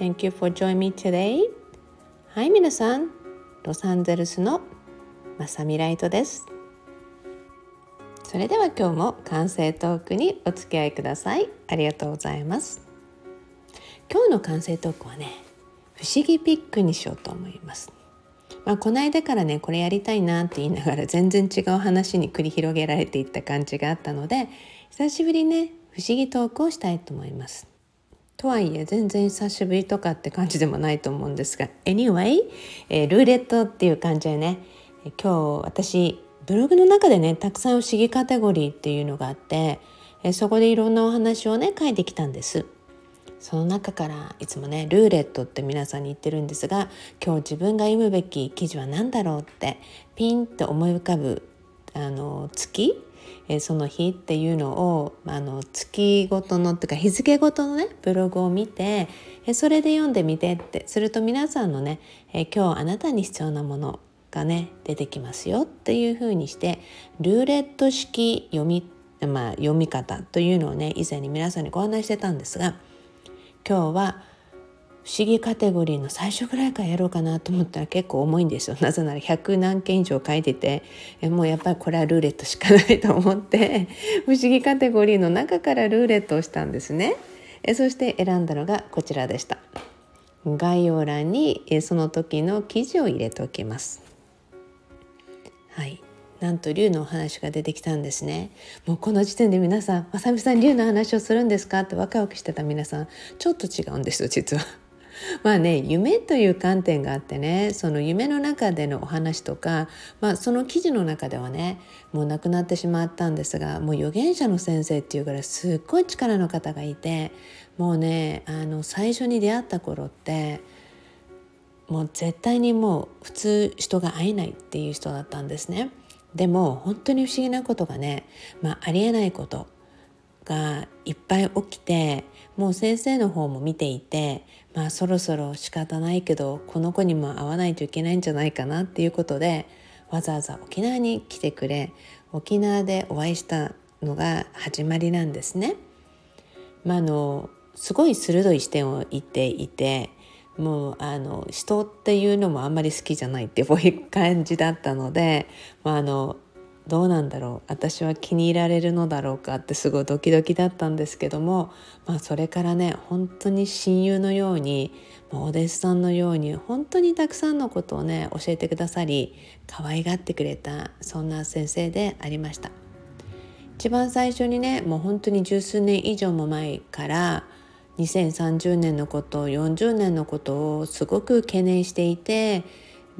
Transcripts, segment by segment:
Thank you for joining me today. はい、皆さん、ロサンゼルスのまさみライトです。それでは今日も完成トークにお付き合いください。ありがとうございます。今日の完成トークはね、不思議ピックにしようと思います。まあ、この間からねこれやりたいなって言いながら全然違う話に繰り広げられていった感じがあったので久しぶりね不思議トークをしたいと思います。とはいえ全然久しぶりとかって感じでもないと思うんですが Anyway、えー、ルーレットっていう感じでね今日私ブログの中でねたくさん不思議カテゴリーっていうのがあって、えそこでいろんなお話をね書いてきたんです。その中からいつもねルーレットって皆さんに言ってるんですが今日自分が読むべき記事は何だろうってピンと思い浮かぶあの月えその日っていうのをあの月ごとのっていうか日付ごとのねブログを見てえそれで読んでみてってすると皆さんのねえ今日あなたに必要なものがね出てきますよっていうふうにしてルーレット式読み,、まあ、読み方というのをね以前に皆さんにご案内してたんですが今日は思議カテゴリーの最初ぐらいからやろうかなと思ったら結構重いんですよ。なぜなら100何件以上書いててもうやっぱりこれはルーレットしかないと思って 不思議カテゴリーの中からルーレットをしたんですね。そして選んだのがこちらでした。概要欄にその時の記事を入れておきます。はい。なんと竜のお話が出てきたんですね。もうこの時点で皆さん「まさみさん竜の話をするんですか?」ってワクワクしてた皆さんちょっと違うんですよ実は。まあね夢という観点があってねその夢の中でのお話とか、まあ、その記事の中ではねもう亡くなってしまったんですがもう預言者の先生っていうからすっごい力の方がいてもうねあの最初に出会った頃ってもう絶対にもう普通人が会えないっていう人だったんですね。でも本当に不思議なことがね、まあ、ありえないことがいっぱい起きてもう先生の方も見ていてまあそろそろ仕方ないけどこの子にも会わないといけないんじゃないかなっていうことでわざわざ沖縄に来てくれ沖縄でお会いしたのが始まりなんですね。まあ、あのすごい鋭い視点を言っていてもうあの人っていうのもあんまり好きじゃないってこういう感じだったので、まあ、あのどうなんだろう私は気に入られるのだろうかってすごいドキドキだったんですけども、まあ、それからね本当に親友のようにお弟子さんのように本当にたくさんのことをね教えてくださり可愛がってくれたそんな先生でありました。一番最初にねもう本当に十数年以上も前から2030年のこと40年のことをすごく懸念していて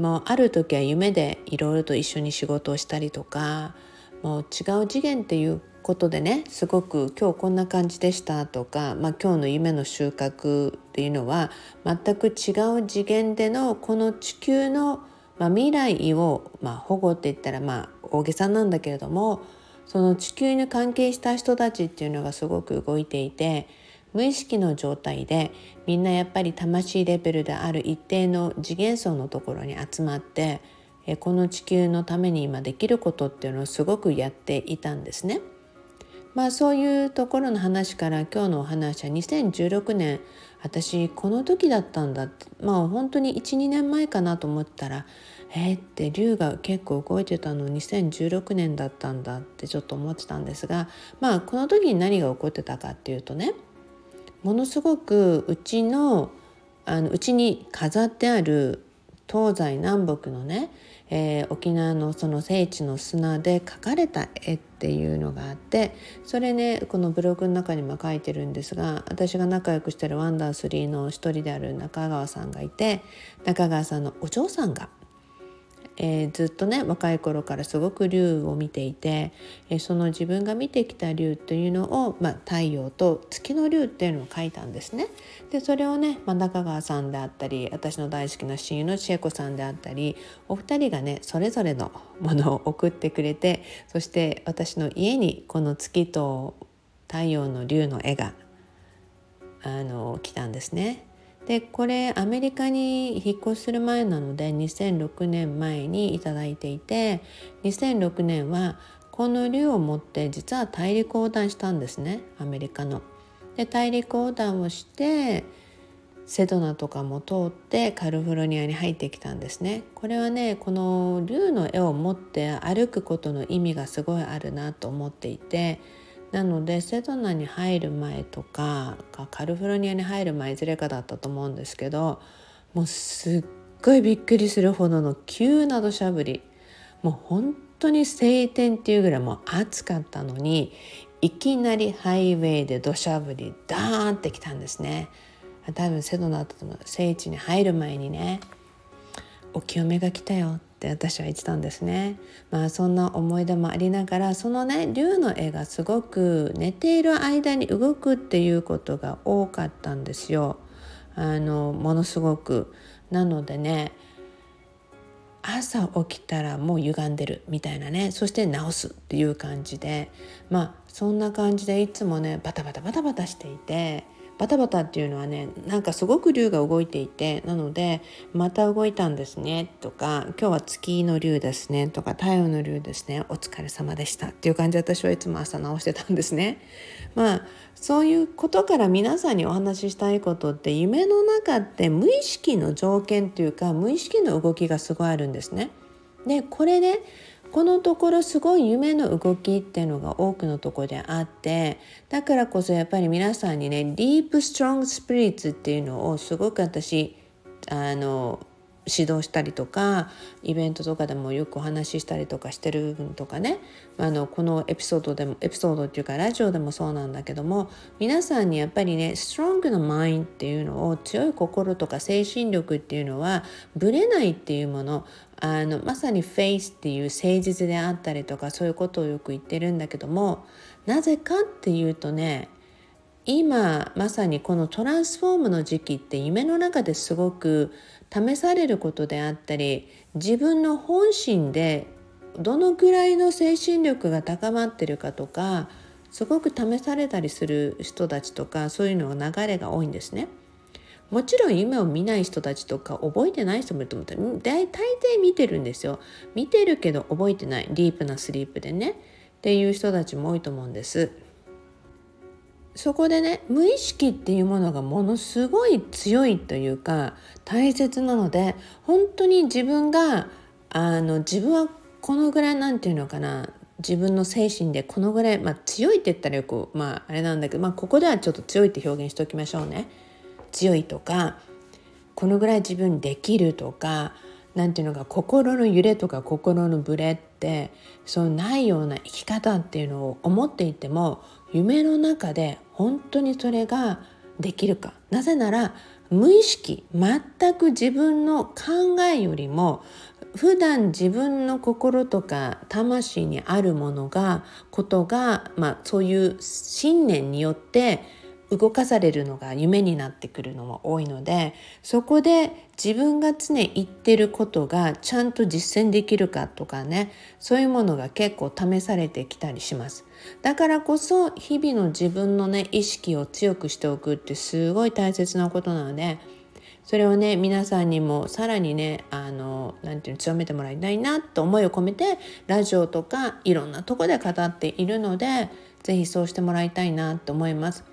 もうある時は夢でいろいろと一緒に仕事をしたりとかもう違う次元っていうことでねすごく今日こんな感じでしたとか、まあ、今日の夢の収穫っていうのは全く違う次元でのこの地球の、まあ、未来を、まあ、保護って言ったらまあ大げさなんだけれどもその地球に関係した人たちっていうのがすごく動いていて無意識の状態でみんなやっぱり魂レベルである一定の次元層のところに集まってこの地球のために今できることっていうのをすごくやっていたんですね。まあそういうところの話から今日のお話は2016年私この時だったんだってまあ本当に12年前かなと思ったらえー、って龍が結構動いてたの2016年だったんだってちょっと思ってたんですがまあこの時に何が起こってたかっていうとねものすごくうちのあのうちに飾ってある東西南北のね、えー、沖縄のその聖地の砂で描かれた絵っていうのがあってそれねこのブログの中にも書いてるんですが私が仲良くしてるワンダー3の一人である中川さんがいて中川さんのお嬢さんがえー、ずっとね若い頃からすごく竜を見ていて、えー、その自分が見てきた竜というのを、まあ、太陽と月の竜っていうのを書いたんですね。でそれをね、まあ、中川さんであったり私の大好きな親友の千恵子さんであったりお二人がねそれぞれのものを送ってくれてそして私の家にこの月と太陽の竜の絵があの来たんですね。でこれアメリカに引っ越しする前なので2006年前に頂いていて2006年はこの竜を持って実は大陸横断したんですねアメリカの。で大陸横断をしてセドナとかも通ってカリフォルニアに入ってきたんですねこれはねこの竜の絵を持って歩くことの意味がすごいあるなと思っていてなのでセドナに入る前とかカリフォルニアに入る前いずれかだったと思うんですけどもうすっごいびっくりするほどの急な土砂降り。もう本当に晴天っていうぐらいもう暑かったのにいきなりハイウェイで土砂降りダーンってきたんですね。多分セドナとの聖地に入る前にね。お清めが来たよ。って私は言ってたんですね。まあそんな思い出もありながらそのね竜の絵がすごく寝ている間に動くっていうことが多かったんですよ。あのものすごく。なのでね朝起きたらもう歪んでるみたいなね。そして直すっていう感じで。まあそんな感じでいつもねバタバタバタバタしていて。バタバタっていうのはねなんかすごく竜が動いていてなので「また動いたんですね」とか「今日は月の竜ですね」とか「太陽の竜ですねお疲れ様でした」っていう感じで私はいつも朝直してたんですね。まあそういうことから皆さんにお話ししたいことって夢の中って無意識の条件っていうか無意識の動きがすごいあるんですね。でこれねこのところすごい夢の動きっていうのが多くのとこであってだからこそやっぱり皆さんにねディープストロングスピリッツっていうのをすごく私あの指導したりとかイベントとかでもよくお話ししたりとかしてる部分とかねあのこのエピソードでもエピソードっていうかラジオでもそうなんだけども皆さんにやっぱりねストロングなマインっていうのを強い心とか精神力っていうのはぶれないっていうものあのまさにフェイスっていう誠実であったりとかそういうことをよく言ってるんだけどもなぜかっていうとね今まさにこのトランスフォームの時期って夢の中ですごく試されることであったり自分の本心でどのぐらいの精神力が高まってるかとかすごく試されたりする人たちとかそういうのが流れが多いんですね。もちろん夢を見ない人たちとか覚えてない人もいると思ったら大体見てるんですよ。見てるけど覚えてないディープなスリープでねっていう人たちも多いと思うんです。そこでね無意識っていうものがものすごい強いというか大切なので本当に自分があの自分はこのぐらいなんていうのかな自分の精神でこのぐらい、まあ、強いって言ったらよくまああれなんだけど、まあ、ここではちょっと強いって表現しておきましょうね。強いとかこのぐらい自分できるとか何ていうのか心の揺れとか心のブレってそうないような生き方っていうのを思っていても夢の中で本当にそれができるか。なぜなら無意識全く自分の考えよりも普段自分の心とか魂にあるものがことが、まあ、そういう信念によって動かされるのが夢になってくるのも多いのでそこで自分が常言ってることがちゃんと実践できるかとかねそういうものが結構試されてきたりしますだからこそ日々の自分のね意識を強くしておくってすごい大切なことなのでそれをね皆さんにもさらにねあのなんていうの強めてもらいたいなと思いを込めてラジオとかいろんなとこで語っているので是非そうしてもらいたいなと思います。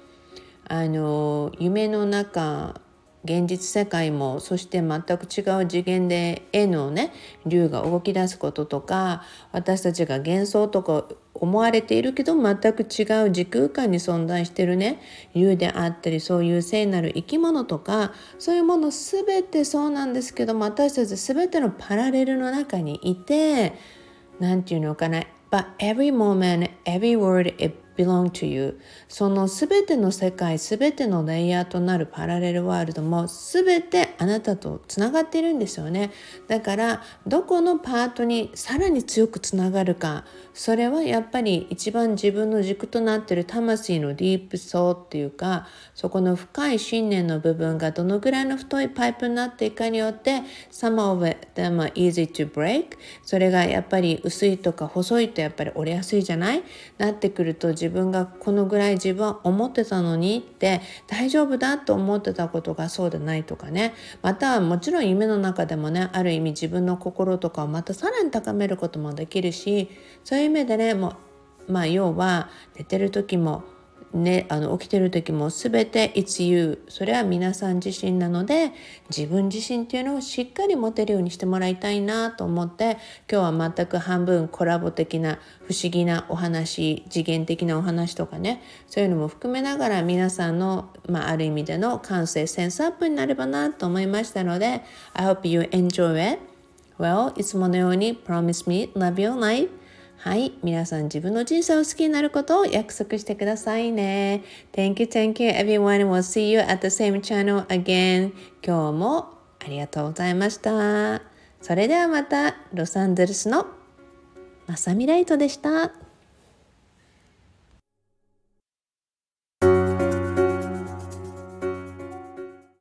あの夢の中現実世界もそして全く違う次元で絵のね竜が動き出すこととか私たちが幻想とか思われているけど全く違う時空間に存在してるね竜であったりそういう聖なる生き物とかそういうもの全てそうなんですけども私たち全てのパラレルの中にいて何て言うのかな But every moment, every word, belong to you. その全ての世界全てのレイヤーとなるパラレルワールドも全てあなたとつながっているんですよね。だからどこのパートにさらに強くつながるかそれはやっぱり一番自分の軸となっている魂のディープソーっていうかそこの深い信念の部分がどのぐらいの太いパイプになっていくかによって some of them are easy to break それがやっぱり薄いとか細いとやっぱり折れやすいじゃない？なってくると自分がこのぐらい自分は思ってたのにって大丈夫だと思ってたことがそうでないとかね。またはもちろん夢の中でもねある意味自分の心とかをまたさらに高めることもできるしそういう意味でねもうまあ要は寝てる時もね、あの起きてる時も全て It's you それは皆さん自身なので自分自身っていうのをしっかり持てるようにしてもらいたいなと思って今日は全く半分コラボ的な不思議なお話次元的なお話とかねそういうのも含めながら皆さんの、まあ、ある意味での感性センスアップになればなと思いましたので I hope you enjoy it Well いつものように Promise me love your life はい。皆さん自分の人生を好きになることを約束してくださいね。Thank you, thank you everyone. We'll see you at the same channel again. 今日もありがとうございました。それではまた、ロサンゼルスのまさみライトでした。